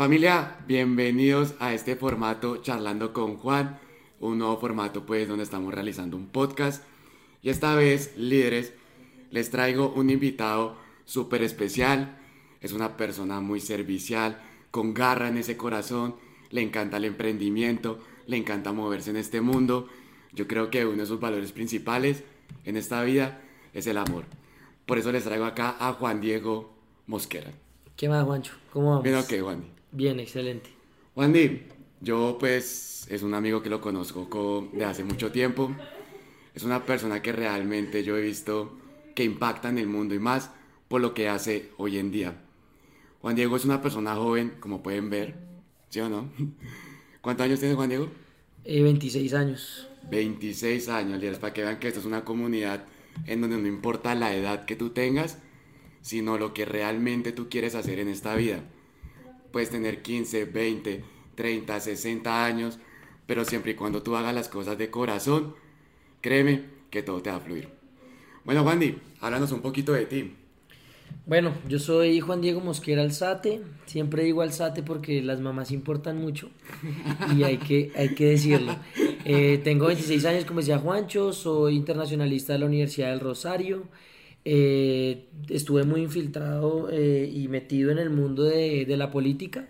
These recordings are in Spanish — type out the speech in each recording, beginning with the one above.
Familia, bienvenidos a este formato Charlando con Juan, un nuevo formato pues donde estamos realizando un podcast y esta vez, líderes, les traigo un invitado súper especial, es una persona muy servicial, con garra en ese corazón, le encanta el emprendimiento, le encanta moverse en este mundo, yo creo que uno de sus valores principales en esta vida es el amor. Por eso les traigo acá a Juan Diego Mosquera. ¿Qué más, Juancho? ¿Cómo vamos? Bien, ok, Juan. Bien, excelente. Juan Di, yo pues es un amigo que lo conozco de hace mucho tiempo. Es una persona que realmente yo he visto que impacta en el mundo y más por lo que hace hoy en día. Juan Diego es una persona joven, como pueden ver, ¿sí o no? ¿Cuántos años tiene Juan Diego? 26 eh, años. 26 años, líderes, para que vean que esto es una comunidad en donde no importa la edad que tú tengas, sino lo que realmente tú quieres hacer en esta vida. Puedes tener 15, 20, 30, 60 años, pero siempre y cuando tú hagas las cosas de corazón, créeme que todo te va a fluir. Bueno, Wandy, háblanos un poquito de ti. Bueno, yo soy Juan Diego Mosquera Alzate, siempre digo Alzate porque las mamás importan mucho y hay que, hay que decirlo. Eh, tengo 26 años, como decía Juancho, soy internacionalista de la Universidad del Rosario, eh, estuve muy infiltrado eh, y metido en el mundo de, de la política.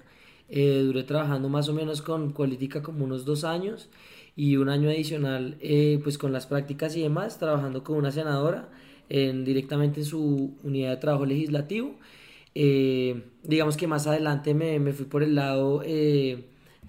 Eh, duré trabajando más o menos con política como unos dos años y un año adicional pues con las prácticas y demás, trabajando con una senadora en, directamente en su unidad de trabajo legislativo. digamos que más adelante me, me fui por el lado,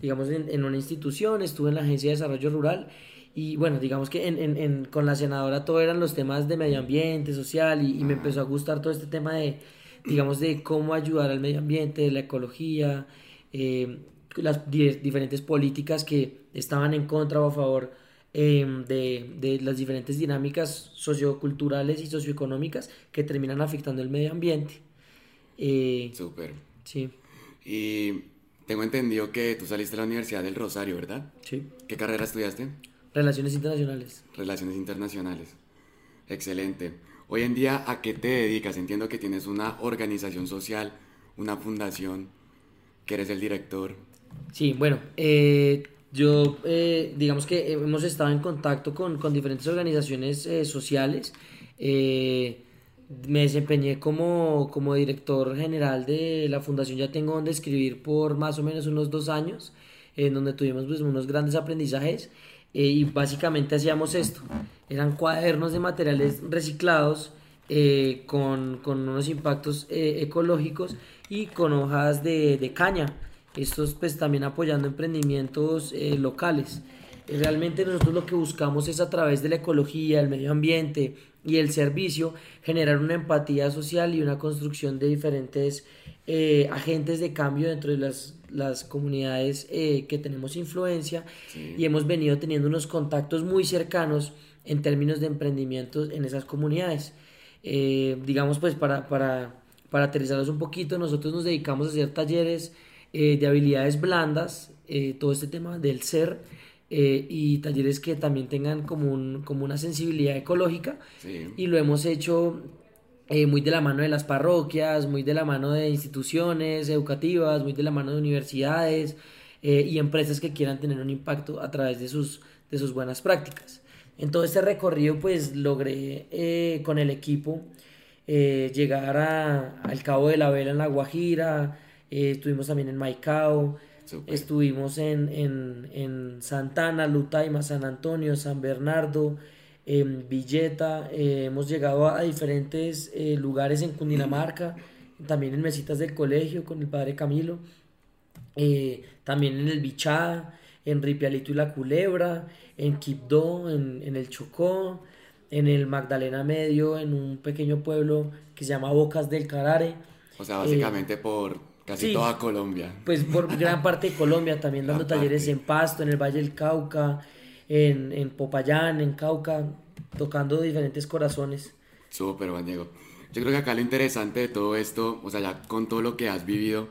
digamos, en, una institución, estuve en la Agencia de Desarrollo Rural y bueno, digamos que en, en, con la senadora todo eran los temas de medio ambiente, social, y, me empezó a gustar todo este tema de, digamos, de cómo ayudar al medio ambiente, de la ecología, eh, las diferentes políticas que estaban en contra o a favor em, de, de, las diferentes dinámicas socioculturales y socioeconómicas que terminan afectando el medio ambiente. Eh, Súper. Sí. Y tengo entendido que tú saliste de la Universidad del Rosario, ¿verdad? Sí. ¿Qué carrera estudiaste? Relaciones internacionales. Relaciones internacionales. Excelente. Hoy en día, ¿a qué te dedicas? Entiendo que tienes una organización social, una fundación, que eres el director. Sí, bueno, eh, yo eh, digamos que hemos estado en contacto con, con diferentes organizaciones eh, sociales. me desempeñé como, como director general de la fundación, ya tengo donde escribir por más o menos unos dos años, en donde tuvimos pues, unos grandes aprendizajes. Eh, y básicamente hacíamos esto. Eran cuadernos de materiales reciclados eh, con, con, unos impactos eh, ecológicos y con hojas de, de, caña. Estos pues también apoyando emprendimientos locales. Realmente nosotros lo que buscamos es a través de la ecología, el medio ambiente y el servicio generar una empatía social y una construcción de diferentes agentes de cambio dentro de las las comunidades eh, que tenemos influencia y hemos venido teniendo unos contactos muy cercanos en términos de emprendimientos en esas comunidades. Eh, digamos, pues para, para, para aterrizarlos un poquito, nosotros nos dedicamos a hacer talleres eh, de habilidades blandas, todo este tema del ser. y talleres que también tengan como, un, como una sensibilidad ecológica y lo hemos hecho eh, muy de la mano de las parroquias, muy de la mano de instituciones educativas, muy de la mano de universidades eh, y empresas que quieran tener un impacto a través de sus, de sus buenas prácticas. En todo este recorrido pues logré eh, con el equipo llegar a, al Cabo de la Vela en La Guajira, estuvimos también en Maicao, estuvimos en, en, en Santana, Lutaima, San Antonio, San Bernardo, en Villeta, eh, hemos llegado a, diferentes eh, lugares en Cundinamarca, también en mesitas del colegio con el padre Camilo, eh, también en el Bichada, en Ripialito y la Culebra, en Quibdó, en, en, el Chocó, en el Magdalena Medio, en un pequeño pueblo que se llama Bocas del Carare. O sea, básicamente por casi toda Colombia. Pues por gran parte de Colombia, también dando talleres en Pasto, en el Valle del Cauca, en, en Popayán, en Cauca, tocando diferentes corazones. Súper, Juan Diego. Yo creo que acá lo interesante de todo esto, o sea, ya con todo lo que has vivido,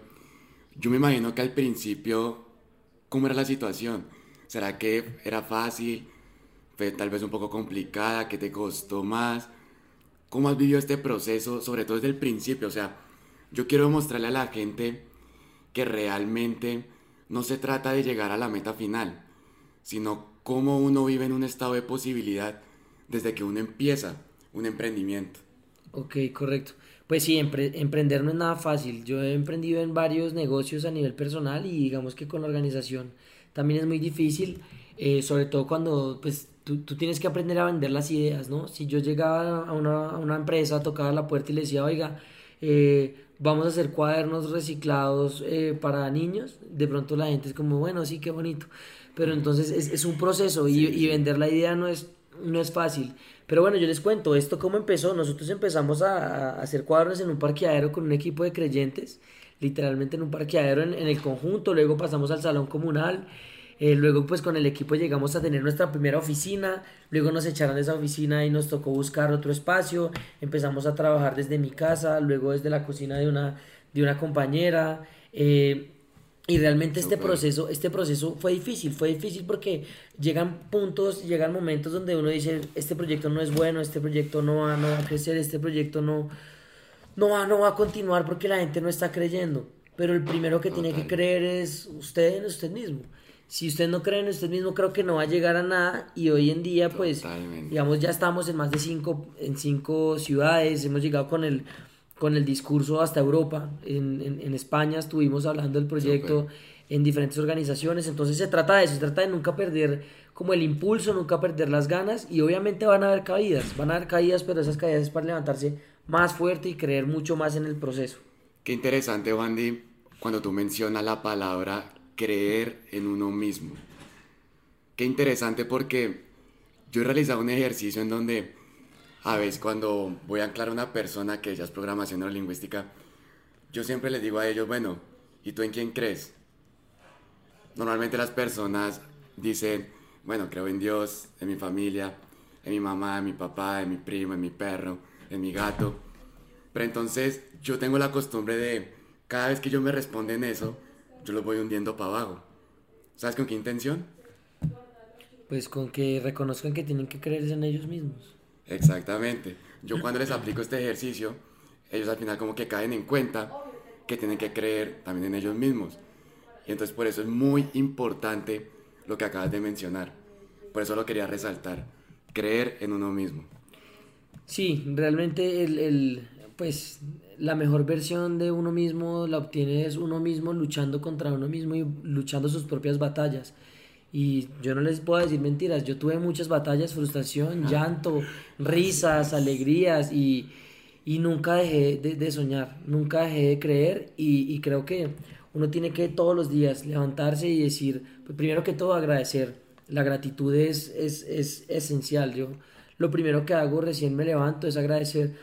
yo me imagino que al principio, ¿cómo era la situación? ¿Será que era fácil? ¿Fue tal vez un poco complicada? ¿Qué te costó más? ¿Cómo has vivido este proceso, sobre todo desde el principio? O sea, yo quiero mostrarle a la gente que realmente no se trata de llegar a la meta final, sino cómo uno vive en un estado de posibilidad desde que uno empieza un emprendimiento. Ok, correcto. Pues sí, emprender no es nada fácil. Yo he emprendido en varios negocios a nivel personal y digamos que con la organización también es muy difícil, eh, sobre todo cuando pues tú, tienes que aprender a vender las ideas, ¿no? Si yo llegaba a una, a una empresa, tocaba la puerta y le decía, oiga, eh, vamos a hacer cuadernos reciclados eh, para niños, de pronto la gente es como, bueno, sí, qué bonito. Pero entonces es, es un proceso y, y, vender la idea no es, no es fácil. Pero bueno, yo les cuento, esto cómo empezó. Nosotros empezamos a, a hacer cuadernos en un parqueadero con un equipo de creyentes, literalmente en un parqueadero en, en el conjunto, luego pasamos al salón comunal. Eh, luego pues con el equipo llegamos a tener nuestra primera oficina, luego nos echaron de esa oficina y nos tocó buscar otro espacio, empezamos a trabajar desde mi casa, luego desde la cocina de una, de una compañera. Eh, y realmente este proceso, este proceso fue difícil, fue difícil porque llegan puntos, llegan momentos donde uno dice, este proyecto no es bueno, este proyecto no va, no va a crecer, este proyecto no, no, va, no va a continuar porque la gente no está creyendo. Pero el primero que tiene que creer es usted en usted mismo si usted no cree en usted mismo, creo que no va a llegar a nada. Y hoy en día, pues, digamos, ya estamos en más de cinco, en cinco ciudades, hemos llegado con el, con el discurso hasta Europa. En, en, en España estuvimos hablando del proyecto en diferentes organizaciones. Entonces se trata de eso, se trata de nunca perder como el impulso, nunca perder las ganas. Y obviamente van a haber caídas, van a haber caídas, pero esas caídas es para levantarse más fuerte y creer mucho más en el proceso. Qué interesante, Wandy, cuando tú mencionas la palabra creer en uno mismo. Qué interesante porque yo he realizado un ejercicio en donde a veces cuando voy a anclar a una persona que ya es programación neurolingüística, yo siempre les digo a ellos, bueno, ¿y tú en quién crees? Normalmente las personas dicen, bueno, creo en Dios, en mi familia, en mi mamá, en mi papá, en mi primo, en mi perro, en mi gato. Pero entonces yo tengo la costumbre de, cada vez que yo me responden eso, yo los voy hundiendo para abajo. ¿Sabes con qué intención? Pues con que reconozcan que tienen que creer en ellos mismos. Exactamente. Yo cuando les aplico este ejercicio, ellos al final como que caen en cuenta que tienen que creer también en ellos mismos. Y entonces por eso es muy importante lo que acabas de mencionar. Por eso lo quería resaltar. Creer en uno mismo. Sí, realmente el, el pues la mejor versión de uno mismo la obtiene es uno mismo luchando contra uno mismo y luchando sus propias batallas. Y yo no les puedo decir mentiras, yo tuve muchas batallas, frustración, llanto, risas, alegrías y, y nunca dejé de, de, soñar, nunca dejé de creer y, y, creo que uno tiene que todos los días levantarse y decir, pues primero que todo agradecer, la gratitud es, es, es esencial, yo lo primero que hago recién me levanto es agradecer.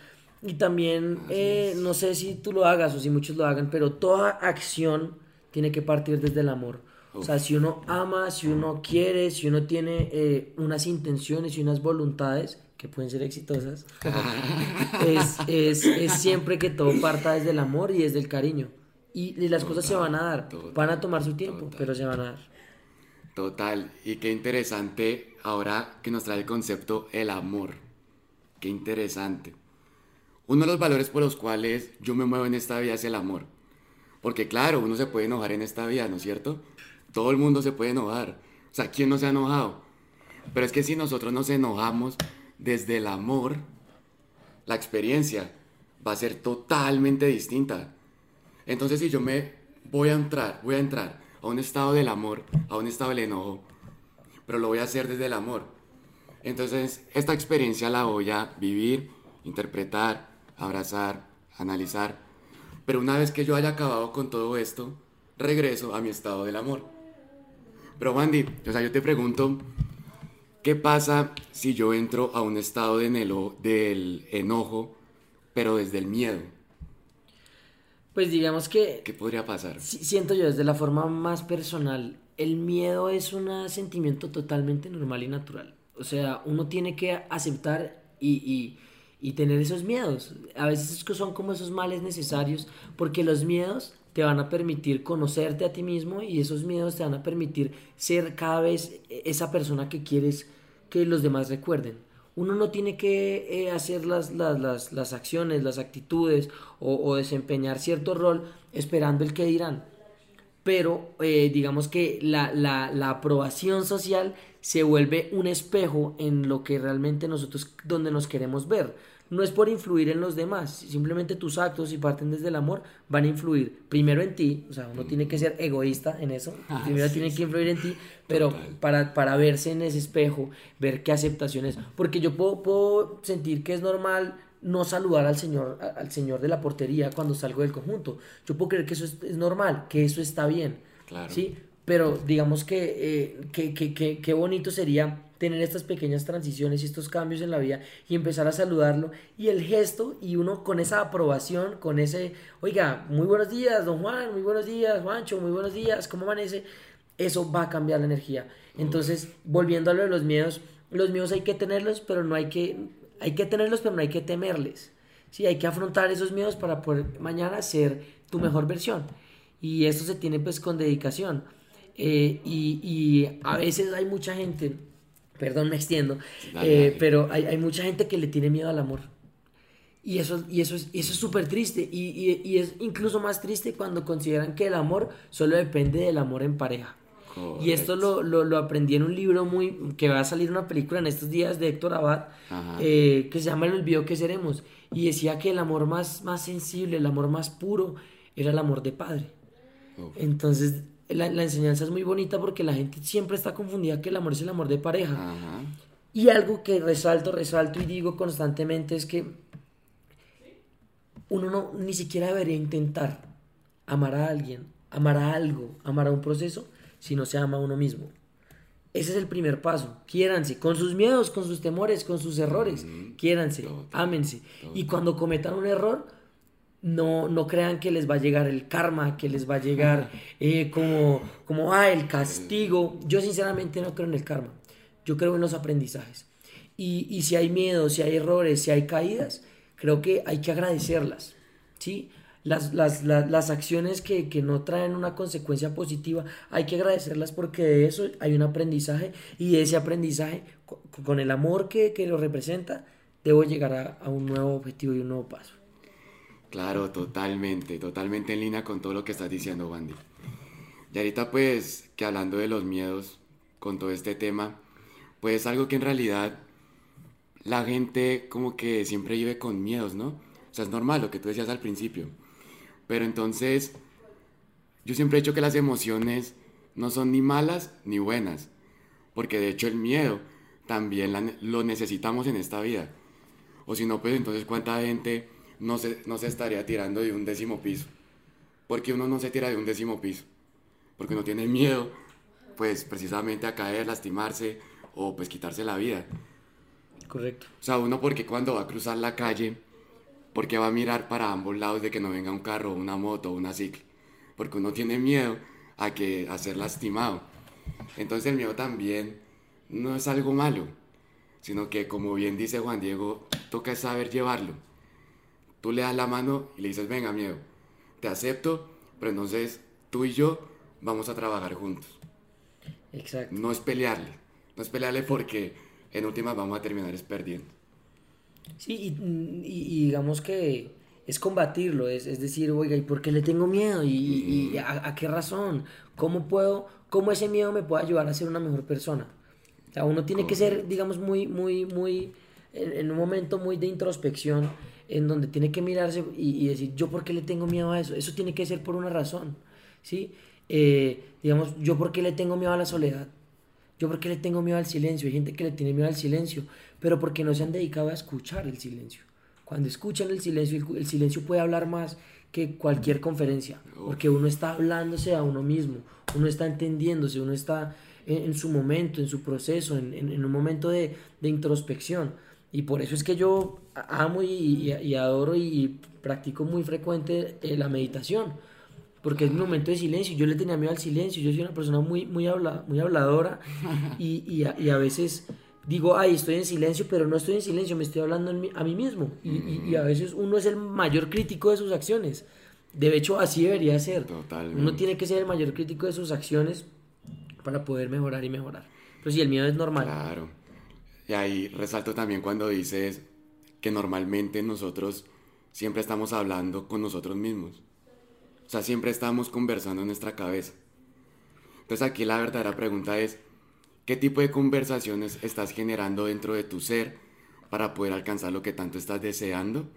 Y también, eh, no sé si tú lo hagas o si muchos lo hagan, pero toda acción tiene que partir desde el amor. O sea, si uno ama, si uno quiere, si uno tiene eh, unas intenciones y unas voluntades que pueden ser exitosas, es, es, es, siempre que todo parta desde el amor y desde el cariño. Y, y las cosas se van a dar, van a tomar su tiempo, pero se van a dar. Total, y qué interesante ahora que nos trae el concepto el amor. Qué interesante. Uno de los valores por los cuales yo me muevo en esta vida es el amor. Porque claro, uno se puede enojar en esta vida, ¿no es cierto? Todo el mundo se puede enojar. O sea, ¿quién no se ha enojado? Pero es que si nosotros nos enojamos desde el amor, la experiencia va a ser totalmente distinta. Entonces si yo me voy a entrar, voy a entrar a un estado del amor, a un estado del enojo, pero lo voy a hacer desde el amor. Entonces esta experiencia la voy a vivir, interpretar, abrazar, analizar. Pero una vez que yo haya acabado con todo esto, regreso a mi estado del amor. Pero Wandy, o sea, yo te pregunto, ¿qué pasa si yo entro a un estado de del enojo, pero desde el miedo? Pues digamos que... ¿Qué podría pasar? Siento yo desde la forma más personal, el miedo es un sentimiento totalmente normal y natural. O sea, uno tiene que aceptar y, y y tener esos miedos. A veces son como esos males necesarios porque los miedos te van a permitir conocerte a ti mismo y esos miedos te van a permitir ser cada vez esa persona que quieres que los demás recuerden. Uno no tiene que eh, hacer las, las, las, las, acciones, las actitudes o, o, desempeñar cierto rol esperando el que dirán. pero eh, digamos que la, la, la aprobación social se vuelve un espejo en lo que realmente nosotros, donde nos queremos ver no es por influir en los demás, simplemente tus actos, si parten desde el amor, van a influir primero en ti, o sea, uno tiene que ser egoísta en eso, ah, primero tiene que influir en ti, pero para, para verse en ese espejo, ver qué aceptación es, porque yo puedo, puedo sentir que es normal no saludar al señor, al señor de la portería cuando salgo del conjunto, yo puedo creer que eso es, normal, que eso está bien, claro. ¿sí? Pero digamos que, eh, qué bonito sería tener estas pequeñas transiciones y estos cambios en la vida y empezar a saludarlo y el gesto y uno con esa aprobación, con ese, oiga, muy buenos días, don Juan, muy buenos días, Juancho, muy buenos días, ¿cómo amanece? Eso va a cambiar la energía. Entonces, volviendo a lo de los miedos, los miedos hay que tenerlos, pero no hay que, hay que tenerlos, pero no hay que temerles. Sí, hay que afrontar esos miedos para poder mañana ser tu mejor versión. Y esto se tiene pues con dedicación. Eh, y, y a veces hay mucha gente perdón, me extiendo, eh, pero hay, hay, mucha gente que le tiene miedo al amor. Y eso, y eso es súper triste. Y, y, y, es incluso más triste cuando consideran que el amor solo depende del amor en pareja. Y esto lo, lo, lo, aprendí en un libro muy que va a salir una película en estos días de Héctor Abad, eh, que se llama El olvido que seremos. Y decía que el amor más, más sensible, el amor más puro, era el amor de padre. Entonces, la, enseñanza es muy bonita porque la gente siempre está confundida que el amor es el amor de pareja. Y algo que resalto, resalto y digo constantemente es que uno no ni siquiera debería intentar amar a alguien, amar a algo, amar a un proceso, si no se ama a uno mismo. Ese es el primer paso. Quiéranse, con sus miedos, con sus temores, con sus errores. Quiéranse, ámense. Y cuando cometan un error, no, no crean que les va a llegar el karma, que les va a llegar eh, como, como, ah, el castigo. Yo sinceramente no creo en el karma. Yo creo en los aprendizajes. Y, y si hay miedo, si hay errores, si hay caídas, creo que hay que agradecerlas. ¿sí? Las, las, las, las acciones que, que, no traen una consecuencia positiva, hay que agradecerlas porque de eso hay un aprendizaje y de ese aprendizaje, con el amor que, que lo representa, debo llegar a, a un nuevo objetivo y un nuevo paso. Claro, totalmente, totalmente en línea con todo lo que estás diciendo, Wandy. Y ahorita pues que hablando de los miedos con todo este tema, pues algo que en realidad la gente como que siempre vive con miedos, ¿no? O sea, es normal lo que tú decías al principio. Pero entonces, yo siempre he dicho que las emociones no son ni malas ni buenas, porque de hecho el miedo también lo necesitamos en esta vida. O si no, pues entonces cuánta gente no se, no se estaría tirando de un décimo piso. Porque uno no se tira de un décimo piso. Porque uno tiene miedo, pues precisamente a caer, lastimarse o pues quitarse la vida. Correcto. O sea, uno porque cuando va a cruzar la calle, porque va a mirar para ambos lados de que no venga un carro, una moto, una cicla. Porque uno tiene miedo a, que, a ser lastimado. Entonces el miedo también no es algo malo, sino que como bien dice Juan Diego, toca saber llevarlo. Tú le das la mano y le dices, venga, miedo, te acepto, pero entonces tú y yo vamos a trabajar juntos. Exacto. No es pelearle, no es pelearle porque en últimas vamos a terminar es perdiendo. Sí, y, digamos que es combatirlo, es, es, decir, oiga, ¿y por qué le tengo miedo? ¿Y, y a, a, qué razón? ¿Cómo puedo, cómo ese miedo me puede ayudar a ser una mejor persona? O sea, uno tiene que ser, digamos, muy, muy, muy, en, en un momento muy de introspección en donde tiene que mirarse y, decir, yo por qué le tengo miedo a eso, eso tiene que ser por una razón, ¿sí? Eh, digamos, yo por qué le tengo miedo a la soledad, yo por qué le tengo miedo al silencio, hay gente que le tiene miedo al silencio, pero porque no se han dedicado a escuchar el silencio. Cuando escuchan el silencio, el, silencio puede hablar más que cualquier conferencia, porque uno está hablándose a uno mismo, uno está entendiéndose, uno está en, su momento, en su proceso, en, un momento de introspección. Y por eso es que yo amo y, y, adoro y, practico muy frecuente eh, la meditación. Porque es un momento de silencio. Yo le tenía miedo al silencio. Yo soy una persona muy, muy, habla, muy habladora. Y, a, veces digo, ay, estoy en silencio, pero no estoy en silencio, me estoy hablando a mí mismo. Y, a veces uno es el mayor crítico de sus acciones. De hecho, así debería ser. Totalmente. Uno tiene que ser el mayor crítico de sus acciones para poder mejorar y mejorar. Pero si el miedo es normal. Claro. Y ahí resalto también cuando dices que normalmente nosotros siempre estamos hablando con nosotros mismos. O sea, siempre estamos conversando en nuestra cabeza. Entonces aquí la verdadera pregunta es, ¿qué tipo de conversaciones estás generando dentro de tu ser para poder alcanzar lo que tanto estás deseando?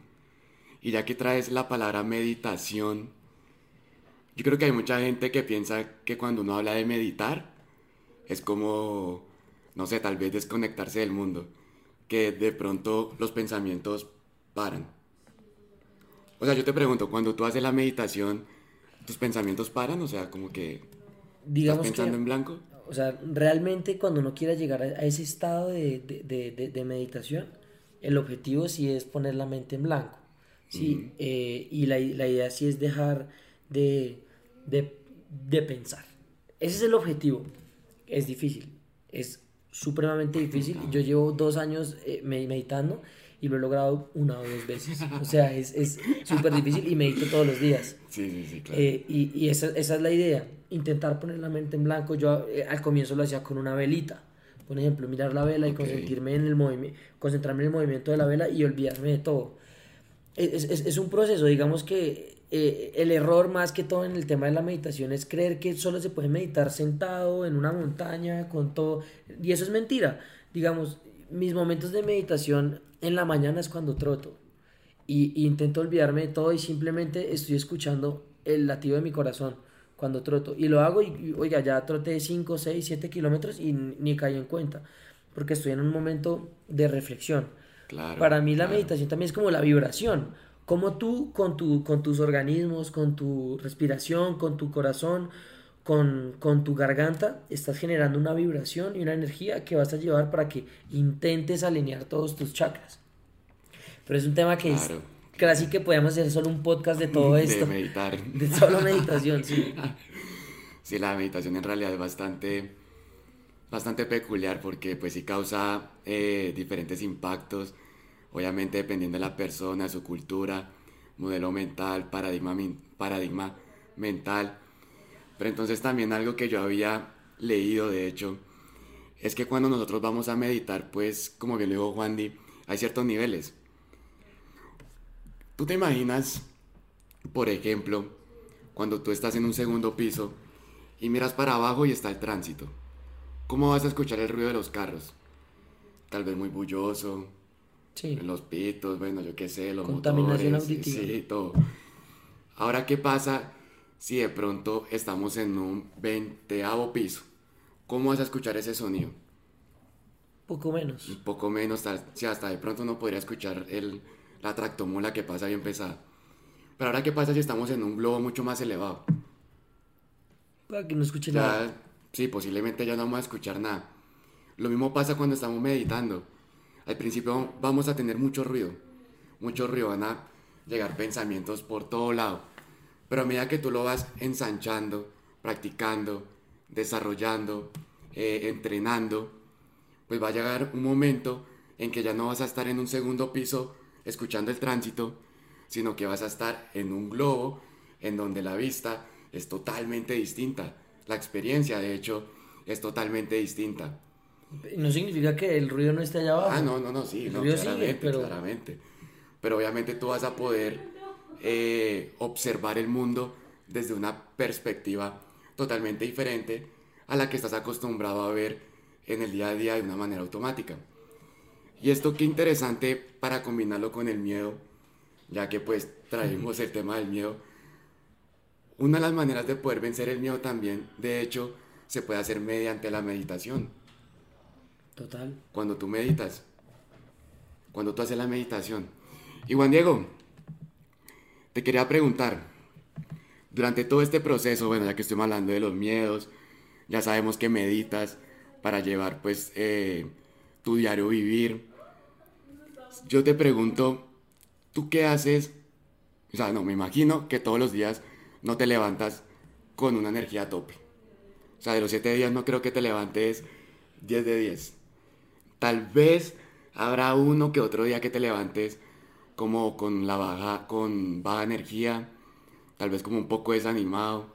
Y ya que traes la palabra meditación, yo creo que hay mucha gente que piensa que cuando uno habla de meditar, es como, no sé, tal vez desconectarse del mundo, que de pronto los pensamientos paran. O sea, yo te pregunto, cuando tú haces la meditación, ¿tus pensamientos paran? O sea, como que Digamos estás pensando que, en blanco. o sea, realmente cuando uno quiera llegar a, ese estado de, de- de- de- de meditación, el objetivo sí es poner la mente en blanco. Sí, Eh, y la, la idea sí es dejar de, de, de pensar. Ese es el objetivo. Es difícil, es supremamente difícil. Yo llevo dos años eh, me- meditando y lo he logrado una o dos veces. O sea, es es súper difícil y medito todos los días. Sí, sí, sí, claro. Eh, y y esa, esa es la idea, intentar poner la mente en blanco. Yo eh, al comienzo lo hacía con una velita. Por ejemplo, mirar la vela y concentrarme en el movimiento, concentrarme en el movimiento de la vela y olvidarme de todo. Es, es- es un proceso, digamos que eh, el error más que todo en el tema de la meditación es creer que solo se puede meditar sentado en una montaña con todo. Y eso es mentira. Digamos, mis momentos de meditación en la mañana es cuando troto. Y, y intento olvidarme de todo y simplemente estoy escuchando el latido de mi corazón cuando troto. Y lo hago y, y, oiga, ya troté 5, 6, 7 kilómetros y ni caí en cuenta. Porque estoy en un momento de reflexión. claro. Para mí la claro. meditación también es como la vibración. Como tú con, tu, con tus organismos, con tu respiración, con tu corazón, con, con tu garganta, estás generando una vibración y una energía que vas a llevar para que intentes alinear todos tus chakras. Pero es un tema que Claro. es casi que podemos hacer solo un podcast de todo esto. De meditar. De solo meditación, sí. Sí, la meditación en realidad es bastante, bastante peculiar porque pues sí causa eh, diferentes impactos, obviamente dependiendo de la persona, su cultura, modelo mental, paradigma, paradigma mental. Pero entonces también algo que yo había leído, de hecho, es que cuando nosotros vamos a meditar, pues como bien lo dijo Juan Di, hay ciertos niveles. ¿Tú te imaginas, por ejemplo, cuando tú estás en un segundo piso y miras para abajo y está el tránsito? ¿Cómo vas a escuchar el ruido de los carros? Tal vez muy bulloso, Sí. los pitos, bueno, yo qué sé, los Contaminación motores, auditiva. sí, todo. Ahora, ¿qué pasa si de pronto estamos en un veinteavo piso? ¿Cómo vas a escuchar ese sonido? Poco menos. Un poco menos, si hasta de pronto uno podría escuchar el, la tractomula que pasa bien pesada. Pero ahora, ¿qué pasa si estamos en un globo mucho más elevado? Para que no escuche nada. Ya, sí, posiblemente ya no vamos a escuchar nada. Lo mismo pasa cuando estamos meditando. Al principio vamos a tener mucho ruido, mucho ruido, van a llegar pensamientos por todo lado. Pero a medida que tú lo vas ensanchando, practicando, desarrollando, eh, entrenando, pues va a llegar un momento en que ya no vas a estar en un segundo piso escuchando el tránsito, sino que vas a estar en un globo en donde la vista es totalmente distinta. La experiencia, de hecho, es totalmente distinta. No significa que el ruido no esté allá abajo. Ah, no, no, no, sí, El no, ruido sigue, pero- claramente. Pero obviamente tú vas a poder eh, observar el mundo desde una perspectiva totalmente diferente a la que estás acostumbrado a ver en el día a día de una manera automática. Y esto qué interesante para combinarlo con el miedo, ya que pues traemos el tema del miedo. Una de las maneras de poder vencer el miedo también, de hecho, se puede hacer mediante la meditación Total. cuando tú meditas, cuando tú haces la meditación. Y Juan Diego, te quería preguntar, durante todo este proceso, bueno, ya que estamos hablando de los miedos, ya sabemos que meditas para llevar pues eh, tu diario vivir. Yo te pregunto, ¿tú qué haces? O sea, no, me imagino que todos los días no te levantas con una energía a tope. O sea, de los 7 días no creo que te levantes 10 de 10. Tal vez habrá uno que otro día que te levantes como con la baja, con baja energía, tal vez como un poco desanimado.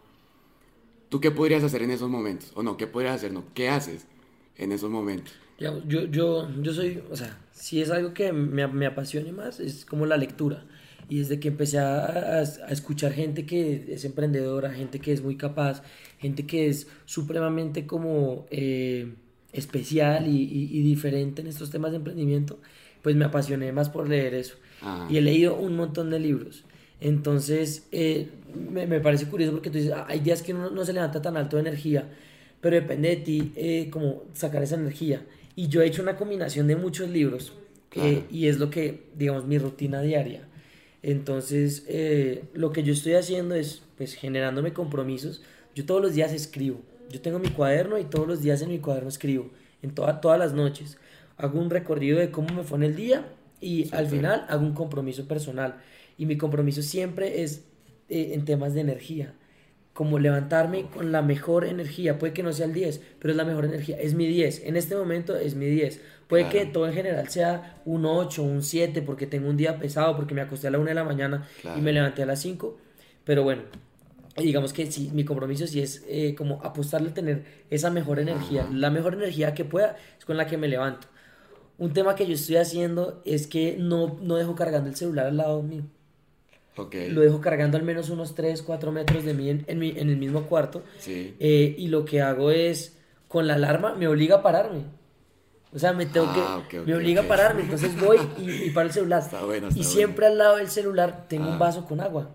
¿Tú qué podrías hacer en esos momentos? O no, ¿qué podrías hacer? No, ¿qué haces en esos momentos? Yo, yo, yo soy, o sea, si es algo que me, me apasione más, es como la lectura. Y desde que empecé a, a, escuchar gente que es emprendedora, gente que es muy capaz, gente que es supremamente como eh, especial y, y, diferente en estos temas de emprendimiento, pues me apasioné más por leer eso. Ah. Y he leído un montón de libros. Entonces, eh, me, me, parece curioso porque tú dices, ah, hay días que uno no se levanta tan alto de energía, pero depende de ti eh, como sacar esa energía. Y yo he hecho una combinación de muchos libros y es lo que, digamos, mi rutina diaria. Entonces, eh, lo que yo estoy haciendo es, pues, generándome compromisos. Yo todos los días escribo. Yo tengo mi cuaderno y todos los días en mi cuaderno escribo. En todas las noches. Hago un recorrido de cómo me fue en el día y al final hago un compromiso personal. Y mi compromiso siempre es eh, en temas de energía. Como levantarme con la mejor energía. Puede que no sea el 10, pero es la mejor energía. Es mi 10. En este momento es mi 10 Puede que todo en general sea un 8, un 7, porque tengo un día pesado, porque me acosté a la 1 de la mañana y me levanté a las 5. Pero bueno, digamos que sí, mi compromiso sí es eh, como apostarle a tener esa mejor energía. La mejor energía que pueda es con la que me levanto. Un tema que yo estoy haciendo es que no, no dejo cargando el celular al lado mío. Okay. Lo dejo cargando al menos unos 3, 4 metros de mí en, en, en el mismo cuarto. Sí. Eh, y lo que hago es, con la alarma, me obliga a pararme. O sea, me tengo que. Ah, me obliga a pararme, entonces voy y, paro el celular. y siempre al lado del celular tengo un ah. vaso con agua.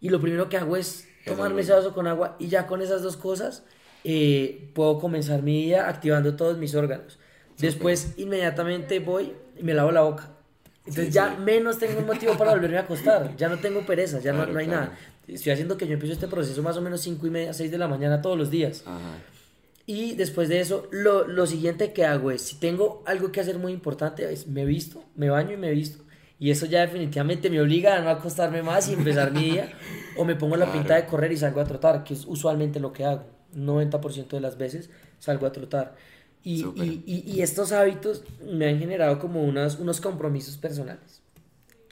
Y lo primero que hago es tomarme ese vaso con agua y ya con esas dos cosas eh, puedo comenzar mi día activando todos mis órganos. Después, inmediatamente voy y me lavo la boca. Entonces ya menos tengo un motivo para volverme a acostar. Ya no tengo pereza, ya no, no, hay nada. Estoy haciendo que yo empiezo este proceso más o menos 5 y media, 6 de la mañana todos los días. Ajá. Y después de eso, lo, lo, siguiente que hago es, si tengo algo que hacer muy importante, es me visto, me baño y me visto. Y eso ya definitivamente me obliga a no acostarme más y empezar mi día. O me pongo la pinta de correr y salgo a trotar, que es usualmente lo que hago. 90% de las veces salgo a trotar. Y, y, y, estos hábitos me han generado como unos, unos compromisos personales.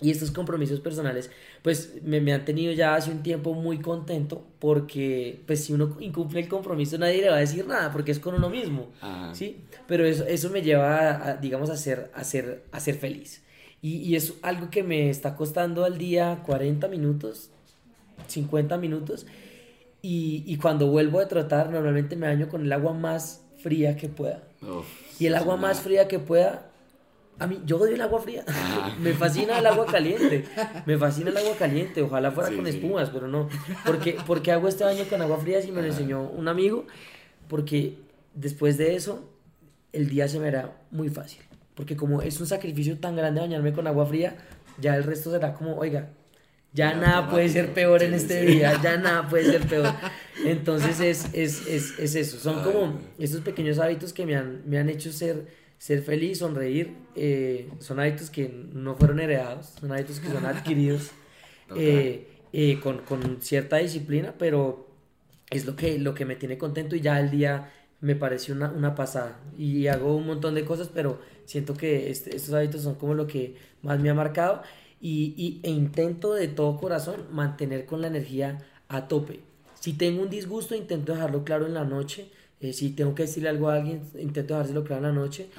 Y estos compromisos personales, pues me, me, han tenido ya hace un tiempo muy contento porque, pues si uno incumple el compromiso nadie le va a decir nada porque es con uno mismo, ¿sí? Pero eso, eso me lleva, a, digamos, a ser, a ser, a ser feliz. Y, y, es algo que me está costando al día 40 minutos, 50 minutos. Y, y cuando vuelvo a trotar, normalmente me baño con el agua más fría que pueda. y el agua más fría que pueda a mí, yo odio el agua fría. me fascina el agua caliente. Me fascina el agua caliente. Ojalá fuera con espumas, pero no. Porque, porque hago este baño con agua fría, si me lo enseñó un amigo. Porque después de eso, el día se me hará muy fácil. Porque como es un sacrificio tan grande bañarme con agua fría, ya el resto será como, oiga, ya nada puede ser peor en este día, ya nada puede ser peor. Entonces es, es, es, es eso. Son como estos pequeños hábitos que me han, me han hecho ser ser feliz, sonreír, eh, son hábitos que no fueron heredados, son hábitos que son adquiridos eh, eh, con, con, cierta disciplina, pero es lo que, lo que me tiene contento y ya el día me pareció una, una pasada y hago un montón de cosas, pero siento que este, estos hábitos son como lo que más me ha marcado y, y, e intento de todo corazón mantener con la energía a tope. Si tengo un disgusto, intento dejarlo claro en la noche eh, si tengo que decirle algo a alguien, intento dejárselo claro en la noche.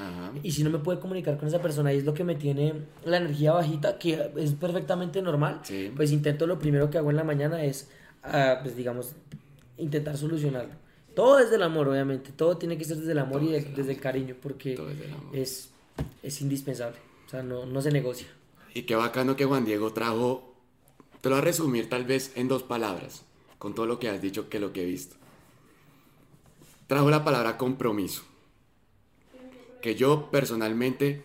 Y si no me puede comunicar con esa persona y es lo que me tiene la energía bajita, que es perfectamente normal, pues intento lo primero que hago en la mañana es, ah, pues digamos, intentar solucionarlo. Todo desde el amor, obviamente. Todo tiene que ser desde el amor y desde, el cariño, porque es, es indispensable. O sea, no, no se negocia. Y qué bacano que Juan Diego trajo, te lo voy a resumir tal vez en dos palabras, con todo lo que has dicho que lo que he visto trajo la palabra compromiso, que yo personalmente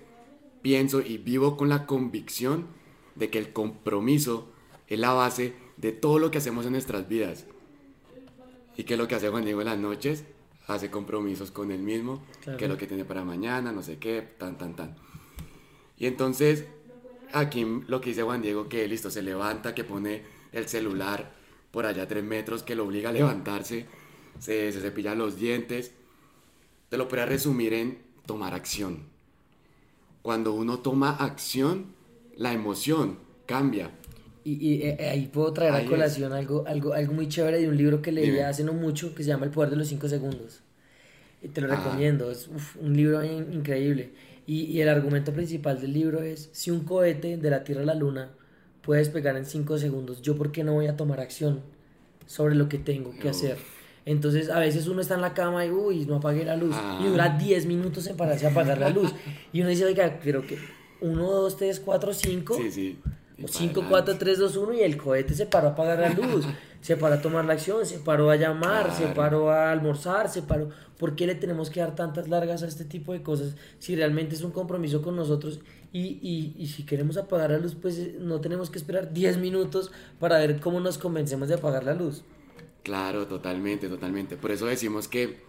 pienso y vivo con la convicción de que el compromiso es la base de todo lo que hacemos en nuestras vidas. Y que lo que hace Juan Diego en las noches, hace compromisos con él mismo, que es lo que tiene para mañana, no sé qué, tan, tan, tan. Y entonces, aquí lo que dice Juan Diego, que listo, se levanta, que pone el celular por allá a tres metros, que lo obliga a levantarse se, se cepilla los dientes. Te lo podría resumir en tomar acción. Cuando uno toma acción, la emoción cambia. Y, y eh, ahí puedo traer a colación algo, algo, algo muy chévere de un libro que leí hace no mucho que se llama El Poder de los Cinco Segundos. Y te lo ah. recomiendo, es un libro increíble. Y, y, el argumento principal del libro es, si un cohete de la Tierra a la Luna puede despegar en 5 segundos. ¿Yo por qué no voy a tomar acción sobre lo que tengo que hacer? Entonces, a veces uno está en la cama y, uy, no apagué la luz. Y dura 10 minutos en pararse a apagar la luz. Y uno dice, oiga, creo que 1, 2, 3, 4, 5. Sí, sí. O 5, 4, 3, 2, 1 y el cohete se paró a apagar la luz, se paró a tomar la acción, se paró a llamar, se paró a almorzar, se paró... ¿Por qué le tenemos que dar tantas largas a este tipo de cosas si realmente es un compromiso con nosotros y, y, y si queremos apagar la luz, pues eh, no tenemos que esperar 10 minutos para ver cómo nos convencemos de apagar la luz? Claro, totalmente, totalmente. Por eso decimos que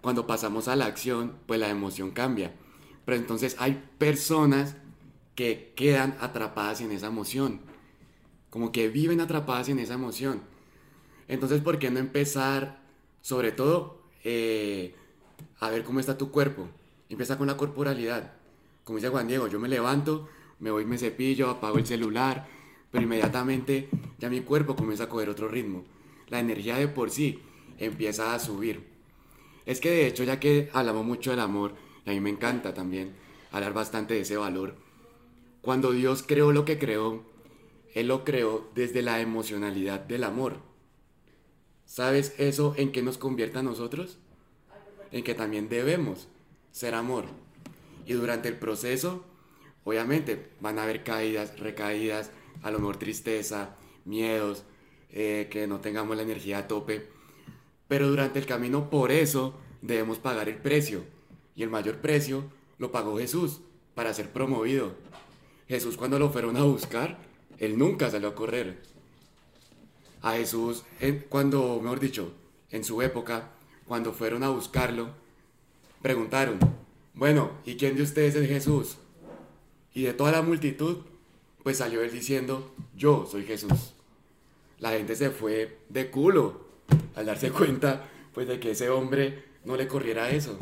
cuando pasamos a la acción, pues la emoción cambia. Pero entonces hay personas que quedan atrapadas en esa emoción. Como que viven atrapadas en esa emoción. Entonces, ¿por qué no empezar, sobre todo, eh, a ver cómo está tu cuerpo? Empieza con la corporalidad. Como dice Juan Diego, yo me levanto, me voy, me cepillo, apago el celular, pero inmediatamente ya mi cuerpo comienza a coger otro ritmo. La energía de por sí empieza a subir. Es que de hecho, ya que hablamos mucho del amor, a mí me encanta también hablar bastante de ese valor, cuando Dios creó lo que creó, Él lo creó desde la emocionalidad del amor. ¿Sabes eso en qué nos convierte a nosotros? En que también debemos ser amor. Y durante el proceso, obviamente, van a haber caídas, recaídas, a lo mejor tristeza, miedos, eh, que no tengamos la energía a tope. Pero durante el camino, por eso, debemos pagar el precio. Y el mayor precio lo pagó Jesús para ser promovido. Jesús cuando lo fueron a buscar, él nunca salió a correr. A Jesús, cuando, mejor dicho, en su época, cuando fueron a buscarlo, preguntaron, bueno, ¿y quién de ustedes es Jesús? Y de toda la multitud, pues salió él diciendo, yo soy Jesús. La gente se fue de culo al darse cuenta, pues, de que ese hombre no le corriera eso.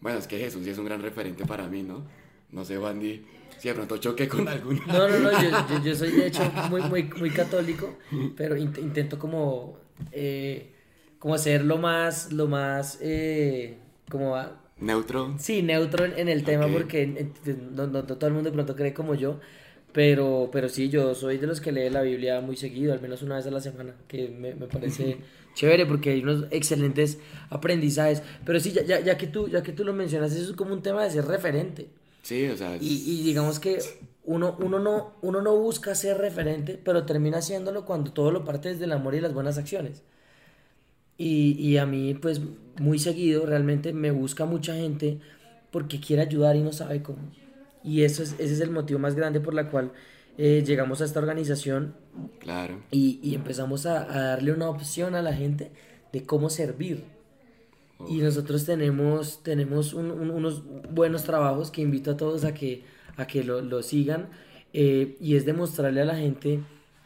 Bueno, es que Jesús es un gran referente para mí, ¿no? No sé, Wandy, si de pronto choque con alguna. No, no, no, yo, yo, soy de hecho muy, muy, muy católico, pero intento como, eh, como ser lo más, lo más, eh, como... ¿Neutro? Sí, neutro en, el tema porque no, no, todo el mundo de pronto cree como yo, pero, pero sí, yo soy de los que lee la Biblia muy seguido, al menos una vez a la semana, que me, me parece chévere porque hay unos excelentes aprendizajes. Pero sí, ya, ya, ya, que tú, ya que tú lo mencionas, eso es como un tema de ser referente. Sí, o sea. Y, y, digamos que uno, uno, no, uno no busca ser referente, pero termina haciéndolo cuando todo lo parte desde el amor y las buenas acciones. Y, y a mí, pues, muy seguido, realmente me busca mucha gente porque quiere ayudar y no sabe cómo. Y eso es, ese es el motivo más grande por la cual eh, llegamos a esta organización. Claro. Y, y empezamos a, a, darle una opción a la gente de cómo servir. Y nosotros tenemos, tenemos un, un, unos buenos trabajos que invito a todos a que, a que lo, lo sigan. Eh, y es demostrarle a la gente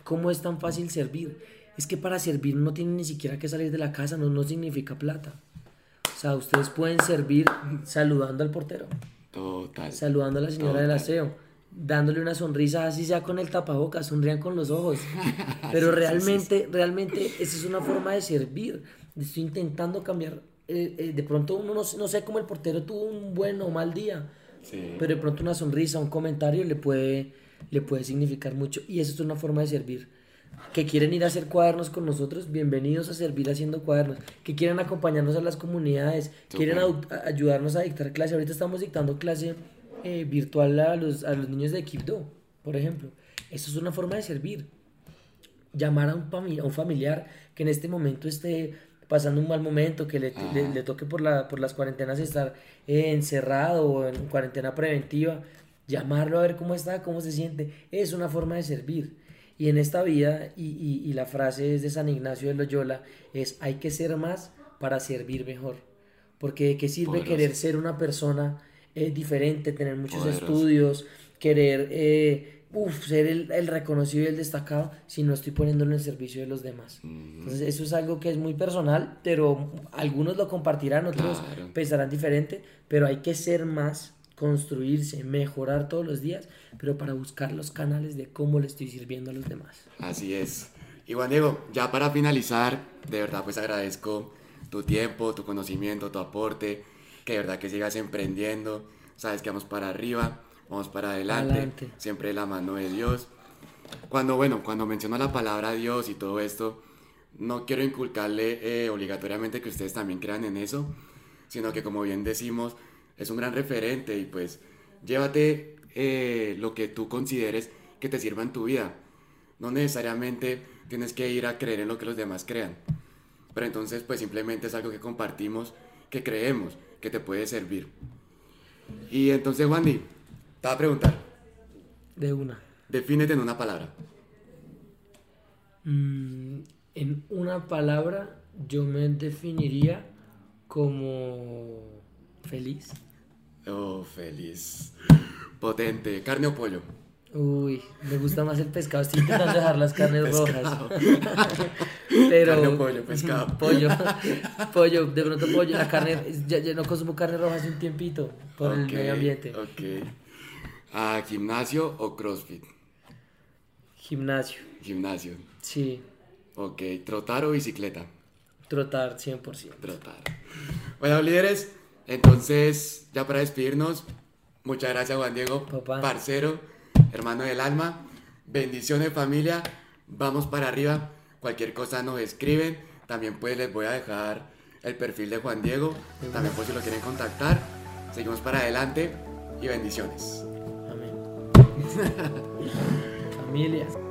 cómo es tan fácil servir. Es que para servir no tienen ni siquiera que salir de la casa, no, no significa plata. O sea, ustedes pueden servir saludando al portero. Total. Saludando a la señora Total. del aseo. Dándole una sonrisa, así sea con el tapabocas, sonrían con los ojos. Pero realmente, realmente, esa es una forma de servir. Estoy intentando cambiar eh, eh, de pronto uno no, no, sé cómo el portero tuvo un buen o mal día, sí. pero de pronto una sonrisa, un comentario le puede, le puede significar mucho y eso es una forma de servir. Que quieren ir a hacer cuadernos con nosotros, bienvenidos a servir haciendo cuadernos. Que quieren acompañarnos a las comunidades, quieren a, ayudarnos a dictar clase. Ahorita estamos dictando clase eh, virtual a los, a los niños de Equipdo, por ejemplo. Eso es una forma de servir. Llamar a un, a un familiar que en este momento esté pasando un mal momento, que le, le, le, toque por, la, por las cuarentenas estar eh, encerrado o en cuarentena preventiva, llamarlo a ver cómo está, cómo se siente, es una forma de servir. Y en esta vida, y, y, y la frase es de San Ignacio de Loyola, es hay que ser más para servir mejor. Porque de qué sirve Poderoso. querer ser una persona eh, diferente, tener muchos Poderoso. estudios, querer eh, uf, ser el, el, reconocido y el destacado si no estoy poniéndolo en el servicio de los demás. Uh -huh. Entonces eso es algo que es muy personal, pero algunos lo compartirán, otros Claro. pensarán diferente, pero hay que ser más, construirse, mejorar todos los días, pero para buscar los canales de cómo le estoy sirviendo a los demás. Así es. Y Juan Diego, ya para finalizar, de verdad pues agradezco tu tiempo, tu conocimiento, tu aporte, que de verdad que sigas emprendiendo, sabes que vamos para arriba, vamos para adelante, Adelante. siempre de la mano de Dios. cuando, bueno, cuando menciono la palabra Dios y todo esto, no quiero inculcarle eh, obligatoriamente que ustedes también crean en eso, sino que como bien decimos, es un gran referente y pues llévate eh, lo que tú consideres que te sirva en tu vida. No necesariamente tienes que ir a creer en lo que los demás crean. Pero entonces pues simplemente es algo que compartimos, que creemos, que te puede servir. Y entonces Wandy, te va a preguntar. De una. Defínete en una palabra. Mm, en una palabra yo me definiría como feliz. Oh, feliz. Potente. ¿Carne o pollo? Uy, me gusta más el pescado. Estoy intentando dejar las carnes rojas. Pero, Carne o pollo, pescado. Pollo. Pollo, de pronto pollo. La carne, ya, ya no consumo carne roja hace un tiempito por el medio ambiente. Ok. Ah, ¿Gimnasio o CrossFit? Gimnasio. Gimnasio. Sí. Ok. ¿Trotar o bicicleta? Trotar 100%. Trotar. Bueno, líderes, entonces, ya para despedirnos, muchas gracias Juan Diego, Papá. parcero, hermano del alma, bendiciones familia, vamos para arriba, cualquier cosa nos escriben, también pues les voy a dejar el perfil de Juan Diego, también pues si lo quieren contactar, seguimos para adelante y bendiciones. Familia.